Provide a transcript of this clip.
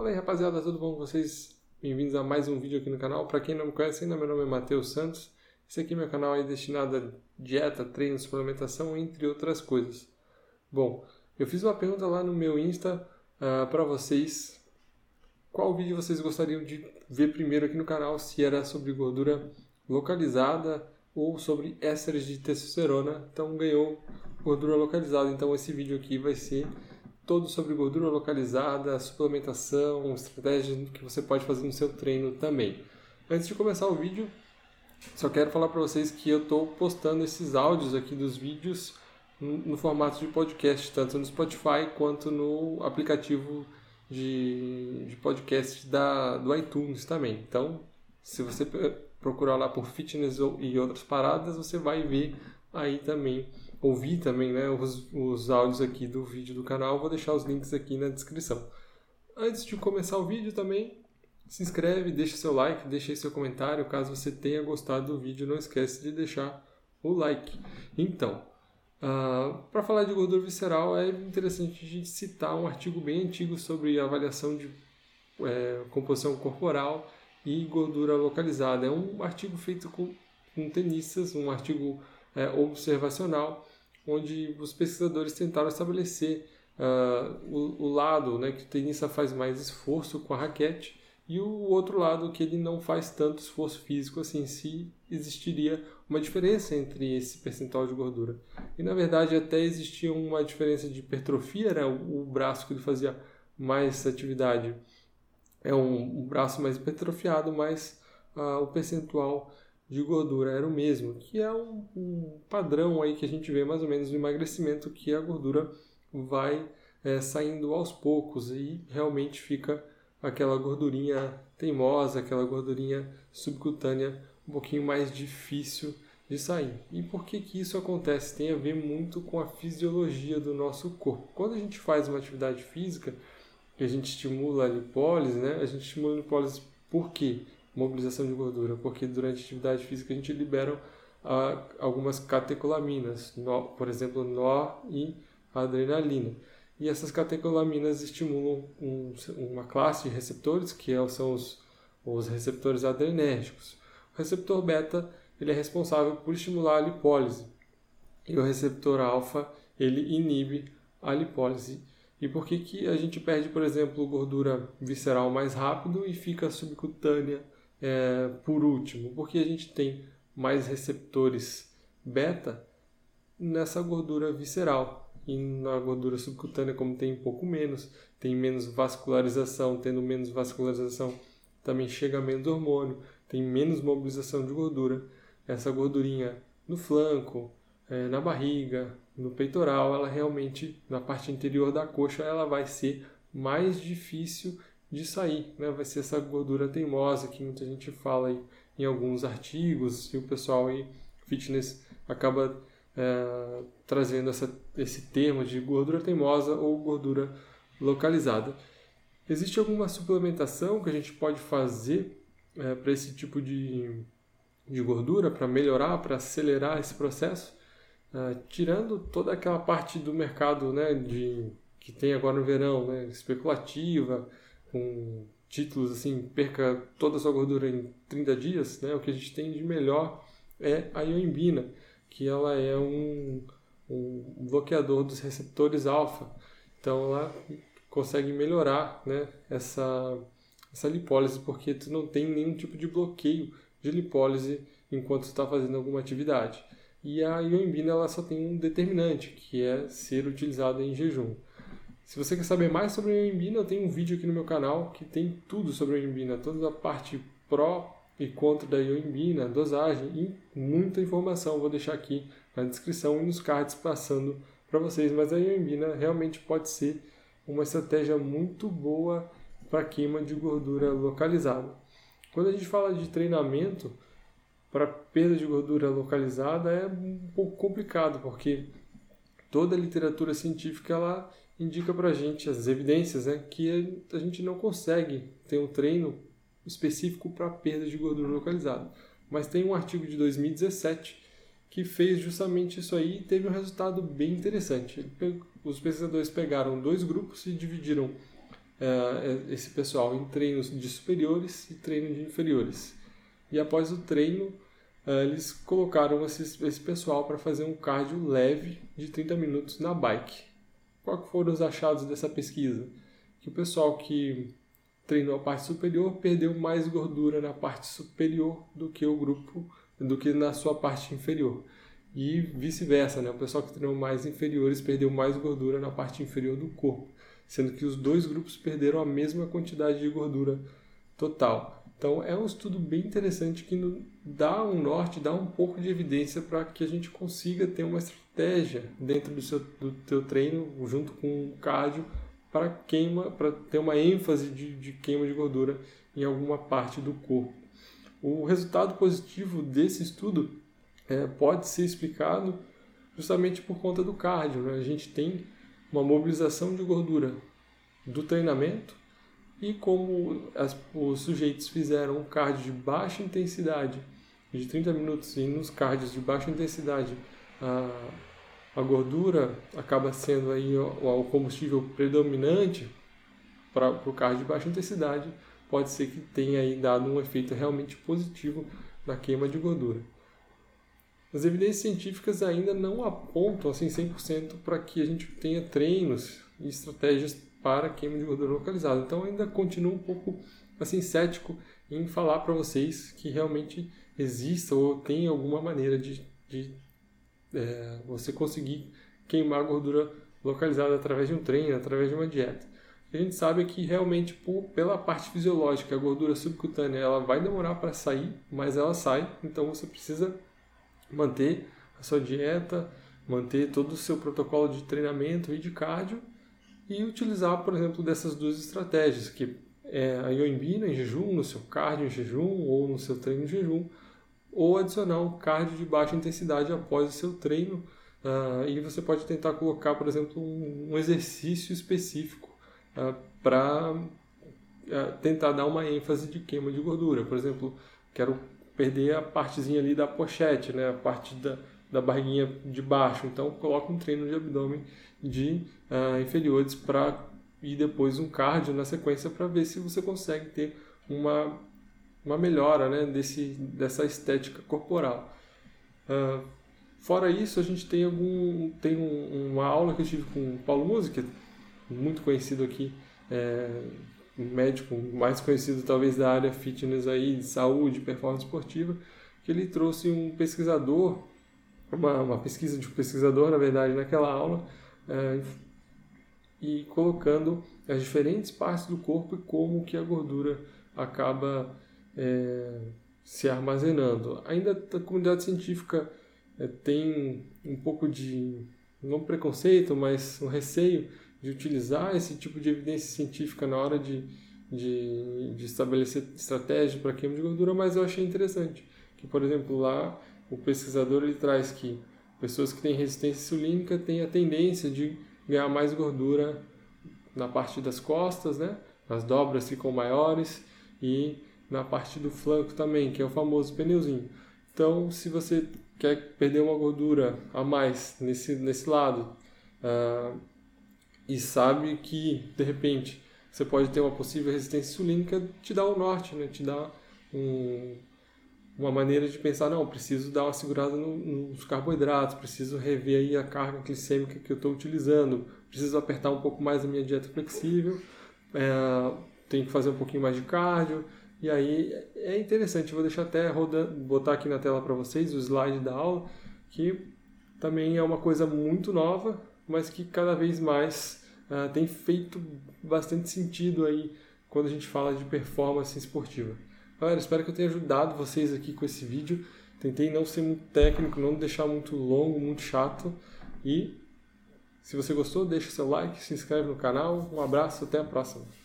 Fala aí rapaziada, tudo bom com vocês? Bem-vindos a mais um vídeo aqui no canal. Para quem não me conhece ainda, meu nome é Matheus Santos. Esse aqui é meu canal aí destinado a dieta, treino, suplementação, entre outras coisas. Bom, eu fiz uma pergunta lá no meu Insta uh, para vocês. Qual vídeo vocês gostariam de ver primeiro aqui no canal? Se era sobre gordura localizada ou sobre ésteres de testosterona. Então ganhou gordura localizada. Então esse vídeo aqui vai ser todo sobre gordura localizada, suplementação, estratégias que você pode fazer no seu treino também. Antes de começar o vídeo, só quero falar para vocês que eu estou postando esses áudios aqui dos vídeos no formato de podcast, tanto no Spotify quanto no aplicativo de, de podcast da, do iTunes também. Então, se você procurar lá por fitness e outras paradas, você vai ver aí também ouvir também né, os, os áudios aqui do vídeo do canal, vou deixar os links aqui na descrição. Antes de começar o vídeo também, se inscreve, deixa seu like, deixa seu comentário, caso você tenha gostado do vídeo, não esquece de deixar o like. Então, uh, ah, para falar de gordura visceral, é interessante a gente citar um artigo bem antigo sobre avaliação de é, composição corporal e gordura localizada. É um artigo feito com, com tenistas, um artigo é, observacional, onde os pesquisadores tentaram estabelecer uh, o, o, lado né, que o tenista faz mais esforço com a raquete e o outro lado que ele não faz tanto esforço físico assim, se existiria uma diferença entre esse percentual de gordura. E na verdade até existia uma diferença de hipertrofia, né, o, o braço que ele fazia mais atividade é um, um braço mais hipertrofiado, mas uh, o percentual de gordura era o mesmo, que é um, um, padrão aí que a gente vê mais ou menos no emagrecimento, que a gordura vai é, saindo aos poucos e realmente fica aquela gordurinha teimosa, aquela gordurinha subcutânea um pouquinho mais difícil de sair. E por que, que isso acontece? Tem a ver muito com a fisiologia do nosso corpo. Quando a gente faz uma atividade física, a gente estimula a lipólise, né? A gente estimula a lipólise por quê? Mobilização de gordura, porque durante a atividade física a gente libera ah, algumas catecolaminas, por exemplo, nó e adrenalina. E essas catecolaminas estimulam um, uma classe de receptores, que é, são os, os receptores adrenérgicos. O receptor beta ele é responsável por estimular a lipólise, e o receptor alfa ele inibe a lipólise. E por que, que a gente perde, por exemplo, gordura visceral mais rápido e fica subcutânea é, por último, porque a gente tem mais receptores beta nessa gordura visceral. E na gordura subcutânea, como tem um pouco menos, tem menos vascularização, tendo menos vascularização, também chega menos hormônio, tem menos mobilização de gordura. Essa gordurinha no flanco, é, na barriga, no peitoral, ela realmente, na parte interior da coxa, ela vai ser mais difícil de sair, né? Vai ser essa gordura teimosa que muita gente fala aí em alguns artigos e o pessoal aí fitness acaba é, trazendo essa, esse termo de gordura teimosa ou gordura localizada. Existe alguma suplementação que a gente pode fazer é, para esse tipo de, de gordura, para melhorar, para acelerar esse processo? É, tirando toda aquela parte do mercado né, de, que tem agora no verão, né, especulativa, com títulos assim, perca toda a sua gordura em 30 dias, né? O que a gente tem de melhor é a ioimbina, que ela é um, um bloqueador dos receptores alfa. Então ela consegue melhorar, né, essa essa lipólise porque tu não tem nenhum tipo de bloqueio de lipólise enquanto está fazendo alguma atividade. E a ioimbina ela só tem um determinante, que é ser utilizada em jejum. Se você quer saber mais sobre a Ioimbina, eu tenho um vídeo aqui no meu canal que tem tudo sobre a Ioimbina, toda a parte pró e contra da Ioimbina, dosagem e muita informação. Vou deixar aqui na descrição e nos cards passando para vocês. Mas a Ioimbina realmente pode ser uma estratégia muito boa para queima de gordura localizada. Quando a gente fala de treinamento para perda de gordura localizada é um pouco complicado, porque toda a literatura científica ela indica para a gente as evidências né, que a gente não consegue ter um treino específico para perda de gordura localizada. Mas tem um artigo de 2017 que fez justamente isso aí e teve um resultado bem interessante. Os pesquisadores pegaram dois grupos e dividiram é, esse pessoal em treinos de superiores e treino de inferiores. E após o treino, é, eles colocaram esse pessoal para fazer um cardio leve de 30 minutos na bike. Qual foram os achados dessa pesquisa? Que o pessoal que treinou a parte superior perdeu mais gordura na parte superior do que o grupo, do que na sua parte inferior. E vice-versa, né? O pessoal que treinou mais inferiores perdeu mais gordura na parte inferior do corpo, sendo que os dois grupos perderam a mesma quantidade de gordura total. Então é um estudo bem interessante que dá um norte, dá um pouco de evidência para que a gente consiga ter uma estratégia dentro do seu do teu treino junto com o cardio para queima, para ter uma ênfase de, de queima de gordura em alguma parte do corpo. O resultado positivo desse estudo é, pode ser explicado justamente por conta do cardio. Né? A gente tem uma mobilização de gordura do treinamento e como as, os sujeitos fizeram um cardio de baixa intensidade de 30 minutos e nos cardios de baixa intensidade a, a gordura acaba sendo aí o, o combustível predominante para o cardio de baixa intensidade, pode ser que tenha aí dado um efeito realmente positivo na queima de gordura. As evidências científicas ainda não apontam assim 100% para que a gente tenha treinos e estratégias para queima de gordura localizada. Então ainda continuo um pouco assim cético em falar para vocês que realmente exista ou tem alguma maneira de, de é, você conseguir queimar gordura localizada através de um treino, através de uma dieta. A gente sabe que realmente por, pela parte fisiológica, a gordura subcutânea ela vai demorar para sair, mas ela sai, então você precisa manter a sua dieta, manter todo o seu protocolo de treinamento e de cardio e utilizar, por exemplo, dessas duas estratégias, que é a ioimbina em jejum, no seu cardio em jejum ou no seu treino em jejum, ou adicionar um cardio de baixa intensidade após o seu treino. Uh, e você pode tentar colocar, por exemplo, um, um exercício específico uh, para uh, tentar dar uma ênfase de queima de gordura. Por exemplo, quero perder a partezinha ali da pochete, né? a parte da, da barriguinha de baixo. Então, coloca um treino de abdômen de inferiores para e depois um cardio na sequência para ver se você consegue ter uma uma melhora né, desse, dessa estética corporal. Uh, fora isso, a gente tem, algum, tem um, uma aula que eu tive com o Paulo Música, muito conhecido aqui, é, um médico mais conhecido talvez da área fitness aí, de saúde, performance esportiva, que ele trouxe um pesquisador, uma, uma pesquisa de um pesquisador, na verdade, naquela aula, é, e colocando as diferentes partes do corpo e como que a gordura acaba é, se armazenando. Ainda a comunidade científica é, tem um pouco de, não preconceito, mas um receio de utilizar esse tipo de evidência científica na hora de, de, de estabelecer estratégia para queima de gordura, mas eu achei interessante. Que, por exemplo, lá o pesquisador ele traz que pessoas que têm resistência insulínica têm a tendência de ganhar mais gordura na parte das costas, né? As dobras ficam maiores e na parte do flanco também, que é o famoso pneuzinho. Então, se você quer perder uma gordura a mais nesse, nesse lado uh, e sabe que, de repente, você pode ter uma possível resistência insulínica, te dá o norte, né? te dá um, uma maneira de pensar, não, preciso dar uma segurada no, nos carboidratos, preciso rever aí a carga glicêmica que eu estou utilizando, preciso apertar um pouco mais a minha dieta flexível, é, tenho que fazer um pouquinho mais de cardio, e aí é interessante, vou deixar até rodando, botar aqui na tela para vocês o slide da aula, que também é uma coisa muito nova, mas que cada vez mais uh, tem feito bastante sentido aí quando a gente fala de performance esportiva. Galera, espero que eu tenha ajudado vocês aqui com esse vídeo. Tentei não ser muito técnico, não deixar muito longo, muito chato. E se você gostou, deixa seu like, se inscreve no canal. Um abraço, até a próxima.